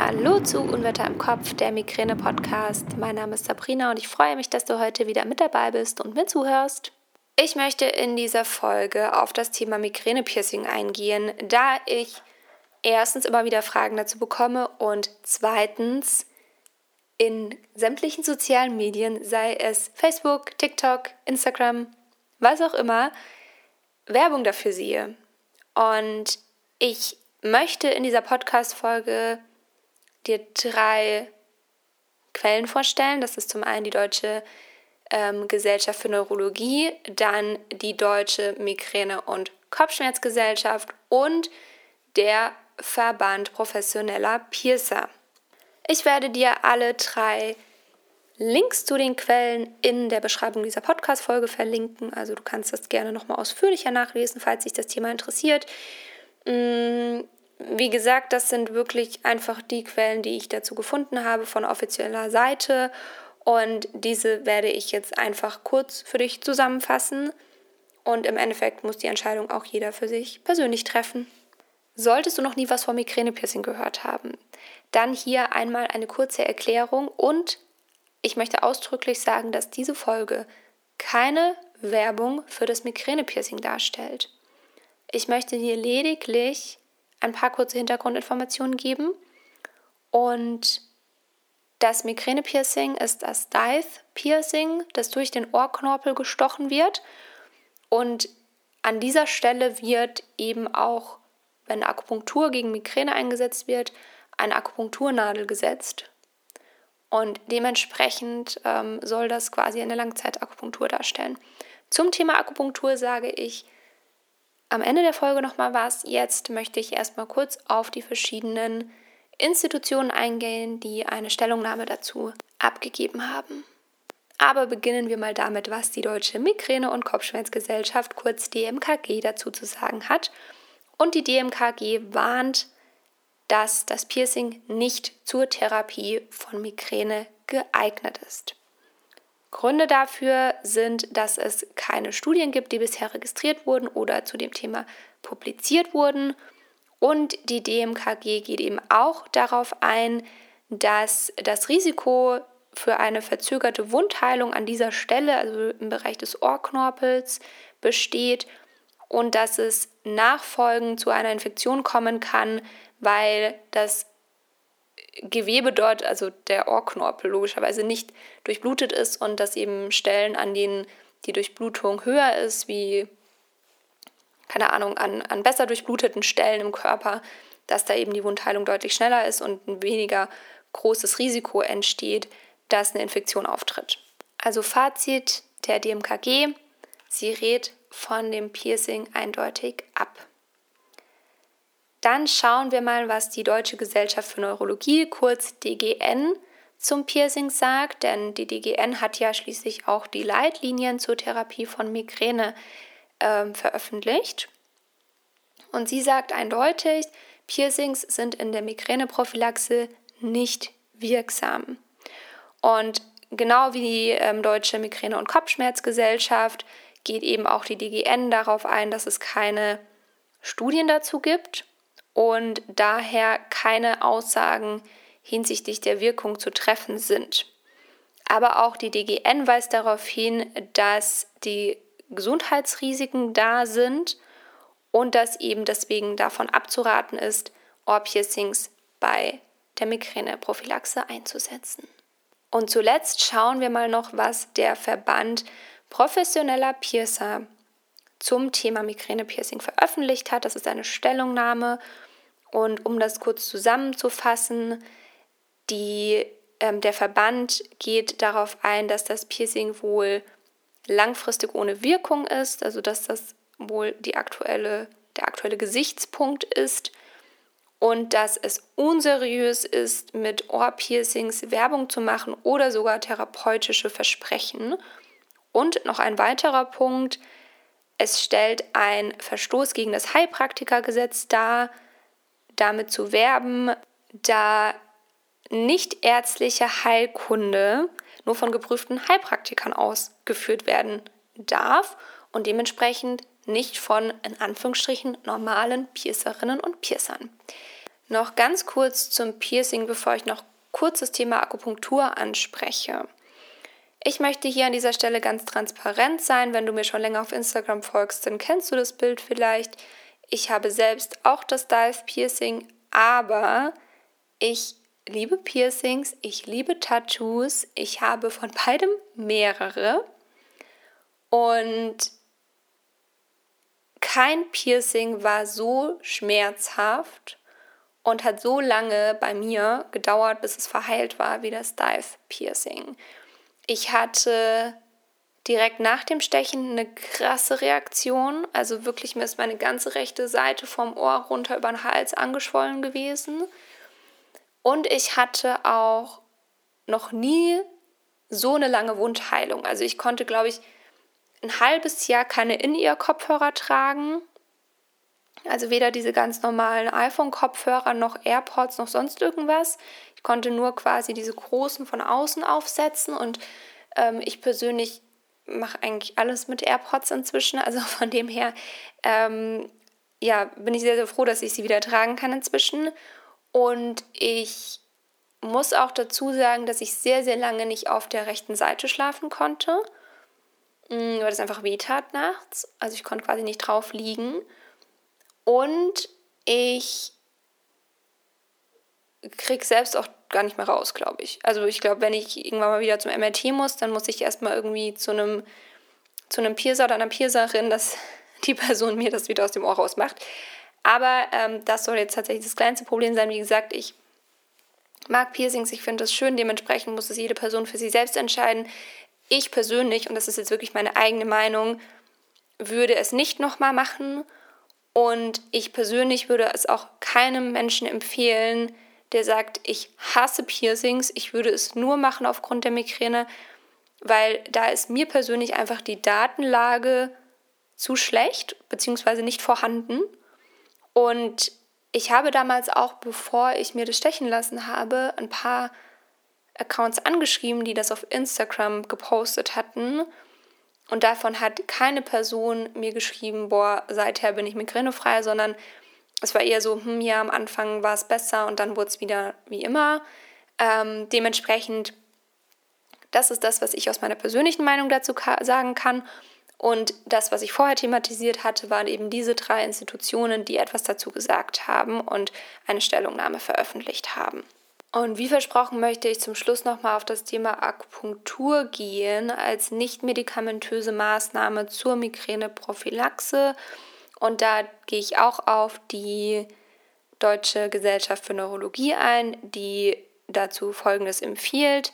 Hallo zu Unwetter im Kopf, der Migräne-Podcast. Mein Name ist Sabrina und ich freue mich, dass du heute wieder mit dabei bist und mir zuhörst. Ich möchte in dieser Folge auf das Thema Migräne-Piercing eingehen, da ich erstens immer wieder Fragen dazu bekomme und zweitens in sämtlichen sozialen Medien, sei es Facebook, TikTok, Instagram, was auch immer, Werbung dafür sehe. Und ich möchte in dieser Podcast-Folge dir drei Quellen vorstellen. Das ist zum einen die Deutsche ähm, Gesellschaft für Neurologie, dann die Deutsche Migräne- und Kopfschmerzgesellschaft und der Verband professioneller Piercer. Ich werde dir alle drei Links zu den Quellen in der Beschreibung dieser Podcast-Folge verlinken. Also du kannst das gerne nochmal ausführlicher nachlesen, falls dich das Thema interessiert. Wie gesagt, das sind wirklich einfach die Quellen, die ich dazu gefunden habe von offizieller Seite. Und diese werde ich jetzt einfach kurz für dich zusammenfassen. Und im Endeffekt muss die Entscheidung auch jeder für sich persönlich treffen. Solltest du noch nie was vom Migränepiercing gehört haben, dann hier einmal eine kurze Erklärung und ich möchte ausdrücklich sagen, dass diese Folge keine Werbung für das Migränepiercing darstellt. Ich möchte dir lediglich ein paar kurze Hintergrundinformationen geben und das Migränepiercing ist das Dive-Piercing, das durch den Ohrknorpel gestochen wird und an dieser Stelle wird eben auch wenn Akupunktur gegen Migräne eingesetzt wird, eine Akupunkturnadel gesetzt. Und dementsprechend ähm, soll das quasi eine Langzeitakupunktur darstellen. Zum Thema Akupunktur sage ich am Ende der Folge nochmal was. Jetzt möchte ich erstmal kurz auf die verschiedenen Institutionen eingehen, die eine Stellungnahme dazu abgegeben haben. Aber beginnen wir mal damit, was die Deutsche Migräne- und Kopfschmerzgesellschaft, kurz DMKG, dazu zu sagen hat und die DMKG warnt, dass das Piercing nicht zur Therapie von Migräne geeignet ist. Gründe dafür sind, dass es keine Studien gibt, die bisher registriert wurden oder zu dem Thema publiziert wurden. Und die DMKG geht eben auch darauf ein, dass das Risiko für eine verzögerte Wundheilung an dieser Stelle, also im Bereich des Ohrknorpels, besteht und dass es nachfolgend zu einer Infektion kommen kann, weil das Gewebe dort, also der Ohrknorpel logischerweise nicht durchblutet ist und dass eben Stellen, an denen die Durchblutung höher ist, wie, keine Ahnung, an, an besser durchbluteten Stellen im Körper, dass da eben die Wundheilung deutlich schneller ist und ein weniger großes Risiko entsteht, dass eine Infektion auftritt. Also Fazit der DMKG, sie rät von dem Piercing eindeutig ab. Dann schauen wir mal, was die Deutsche Gesellschaft für Neurologie, kurz DGN, zum Piercing sagt, denn die DGN hat ja schließlich auch die Leitlinien zur Therapie von Migräne äh, veröffentlicht. Und sie sagt eindeutig, Piercings sind in der Migräneprophylaxe nicht wirksam. Und genau wie die ähm, Deutsche Migräne- und Kopfschmerzgesellschaft geht eben auch die DGN darauf ein, dass es keine Studien dazu gibt und daher keine Aussagen hinsichtlich der Wirkung zu treffen sind. Aber auch die DGN weist darauf hin, dass die Gesundheitsrisiken da sind und dass eben deswegen davon abzuraten ist, Ohrpiercings bei der Migräneprophylaxe einzusetzen. Und zuletzt schauen wir mal noch, was der Verband professioneller Piercer zum Thema Migräne-Piercing veröffentlicht hat. Das ist eine Stellungnahme. Und um das kurz zusammenzufassen, die, ähm, der Verband geht darauf ein, dass das Piercing wohl langfristig ohne Wirkung ist, also dass das wohl die aktuelle, der aktuelle Gesichtspunkt ist und dass es unseriös ist, mit Ohrpiercings Werbung zu machen oder sogar therapeutische Versprechen. Und noch ein weiterer Punkt, es stellt ein Verstoß gegen das Heilpraktikergesetz dar, damit zu werben, da nicht ärztliche Heilkunde nur von geprüften Heilpraktikern ausgeführt werden darf und dementsprechend nicht von in Anführungsstrichen normalen Piercerinnen und Piercern. Noch ganz kurz zum Piercing, bevor ich noch kurz das Thema Akupunktur anspreche. Ich möchte hier an dieser Stelle ganz transparent sein. Wenn du mir schon länger auf Instagram folgst, dann kennst du das Bild vielleicht. Ich habe selbst auch das Dive Piercing, aber ich liebe Piercings, ich liebe Tattoos, ich habe von beidem mehrere und kein Piercing war so schmerzhaft und hat so lange bei mir gedauert, bis es verheilt war, wie das Dive Piercing. Ich hatte direkt nach dem Stechen eine krasse Reaktion. Also wirklich, mir ist meine ganze rechte Seite vom Ohr runter über den Hals angeschwollen gewesen. Und ich hatte auch noch nie so eine lange Wundheilung. Also ich konnte, glaube ich, ein halbes Jahr keine In-Ear-Kopfhörer tragen. Also weder diese ganz normalen iPhone-Kopfhörer noch AirPods noch sonst irgendwas. Ich konnte nur quasi diese großen von außen aufsetzen und ähm, ich persönlich mache eigentlich alles mit AirPods inzwischen. Also von dem her ähm, ja, bin ich sehr, sehr froh, dass ich sie wieder tragen kann inzwischen. Und ich muss auch dazu sagen, dass ich sehr, sehr lange nicht auf der rechten Seite schlafen konnte, mm, weil es einfach weh tat nachts. Also ich konnte quasi nicht drauf liegen. Und ich kriege selbst auch gar nicht mehr raus, glaube ich. Also ich glaube, wenn ich irgendwann mal wieder zum MRT muss, dann muss ich erstmal irgendwie zu einem zu einem Piercer oder einer Piercerin, dass die Person mir das wieder aus dem Ohr rausmacht. Aber ähm, das soll jetzt tatsächlich das kleinste Problem sein. Wie gesagt, ich mag Piercings, ich finde das schön. Dementsprechend muss es jede Person für sich selbst entscheiden. Ich persönlich, und das ist jetzt wirklich meine eigene Meinung, würde es nicht nochmal machen. Und ich persönlich würde es auch keinem Menschen empfehlen, der sagt, ich hasse Piercings, ich würde es nur machen aufgrund der Migräne, weil da ist mir persönlich einfach die Datenlage zu schlecht bzw. nicht vorhanden. Und ich habe damals auch, bevor ich mir das stechen lassen habe, ein paar Accounts angeschrieben, die das auf Instagram gepostet hatten. Und davon hat keine Person mir geschrieben, boah, seither bin ich migränefrei, sondern es war eher so, hm, ja, am Anfang war es besser und dann wurde es wieder wie immer. Ähm, dementsprechend, das ist das, was ich aus meiner persönlichen Meinung dazu ka sagen kann. Und das, was ich vorher thematisiert hatte, waren eben diese drei Institutionen, die etwas dazu gesagt haben und eine Stellungnahme veröffentlicht haben. Und wie versprochen möchte ich zum Schluss nochmal auf das Thema Akupunktur gehen als nicht medikamentöse Maßnahme zur Migräneprophylaxe. Und da gehe ich auch auf die Deutsche Gesellschaft für Neurologie ein, die dazu Folgendes empfiehlt.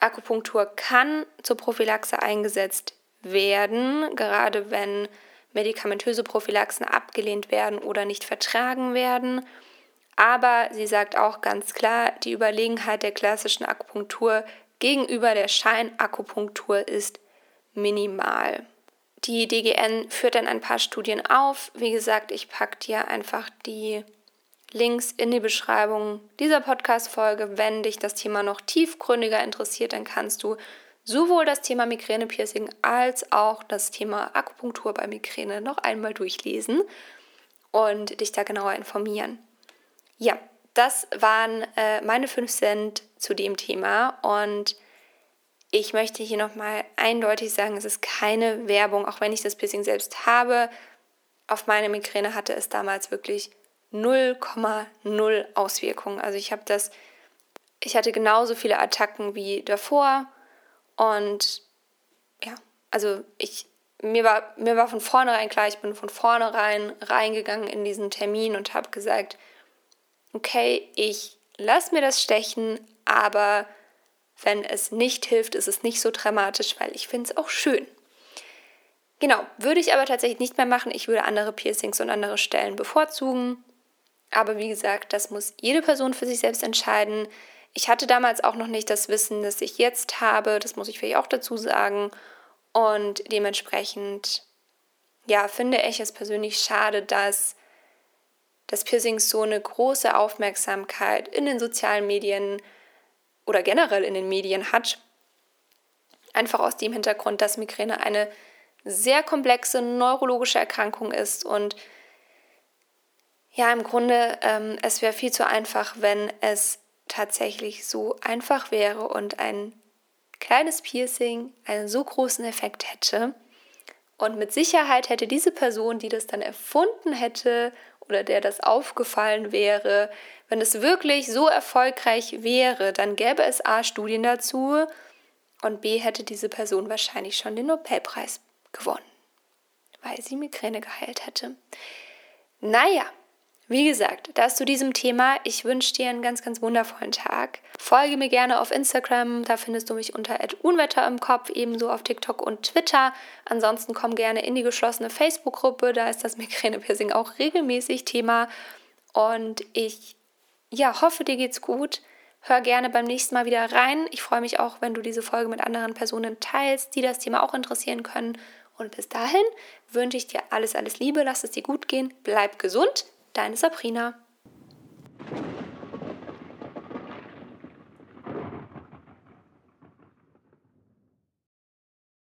Akupunktur kann zur Prophylaxe eingesetzt werden, gerade wenn medikamentöse Prophylaxen abgelehnt werden oder nicht vertragen werden. Aber sie sagt auch ganz klar, die Überlegenheit der klassischen Akupunktur gegenüber der Scheinakupunktur ist minimal. Die DGN führt dann ein paar Studien auf. Wie gesagt, ich packe dir einfach die Links in die Beschreibung dieser Podcast-Folge. Wenn dich das Thema noch tiefgründiger interessiert, dann kannst du sowohl das Thema Migräne-Piercing als auch das Thema Akupunktur bei Migräne noch einmal durchlesen und dich da genauer informieren. Ja, das waren äh, meine 5 Cent zu dem Thema und ich möchte hier nochmal eindeutig sagen, es ist keine Werbung, auch wenn ich das Piercing selbst habe. Auf meine Migräne hatte es damals wirklich 0,0 Auswirkungen. Also ich habe das, ich hatte genauso viele Attacken wie davor und ja, also ich, mir war, mir war von vornherein klar, ich bin von vornherein reingegangen in diesen Termin und habe gesagt, okay, ich lasse mir das stechen, aber wenn es nicht hilft, ist es nicht so dramatisch, weil ich finde es auch schön. Genau, würde ich aber tatsächlich nicht mehr machen. Ich würde andere Piercings und andere Stellen bevorzugen. Aber wie gesagt, das muss jede Person für sich selbst entscheiden. Ich hatte damals auch noch nicht das Wissen, das ich jetzt habe. Das muss ich vielleicht auch dazu sagen. Und dementsprechend, ja, finde ich es persönlich schade, dass das Piercing so eine große Aufmerksamkeit in den sozialen Medien oder generell in den Medien hat. Einfach aus dem Hintergrund, dass Migräne eine sehr komplexe neurologische Erkrankung ist und Ja, im Grunde, ähm, es wäre viel zu einfach, wenn es tatsächlich so einfach wäre und ein kleines Piercing einen so großen Effekt hätte. Und mit Sicherheit hätte diese Person, die das dann erfunden hätte oder der das aufgefallen wäre, wenn es wirklich so erfolgreich wäre, dann gäbe es A Studien dazu und B hätte diese Person wahrscheinlich schon den Nobelpreis gewonnen, weil sie Migräne geheilt hätte. Naja, wie gesagt, das zu diesem Thema. Ich wünsche dir einen ganz, ganz wundervollen Tag. Folge mir gerne auf Instagram, da findest du mich unter Unwetter im Kopf, ebenso auf TikTok und Twitter. Ansonsten komm gerne in die geschlossene Facebook-Gruppe, da ist das Migräne-Piercing auch regelmäßig Thema. Und ich ja, hoffe, dir geht's gut. Hör gerne beim nächsten Mal wieder rein. Ich freue mich auch, wenn du diese Folge mit anderen Personen teilst, die das Thema auch interessieren können. Und bis dahin wünsche ich dir alles, alles Liebe, lass es dir gut gehen, bleib gesund Deine Sabrina.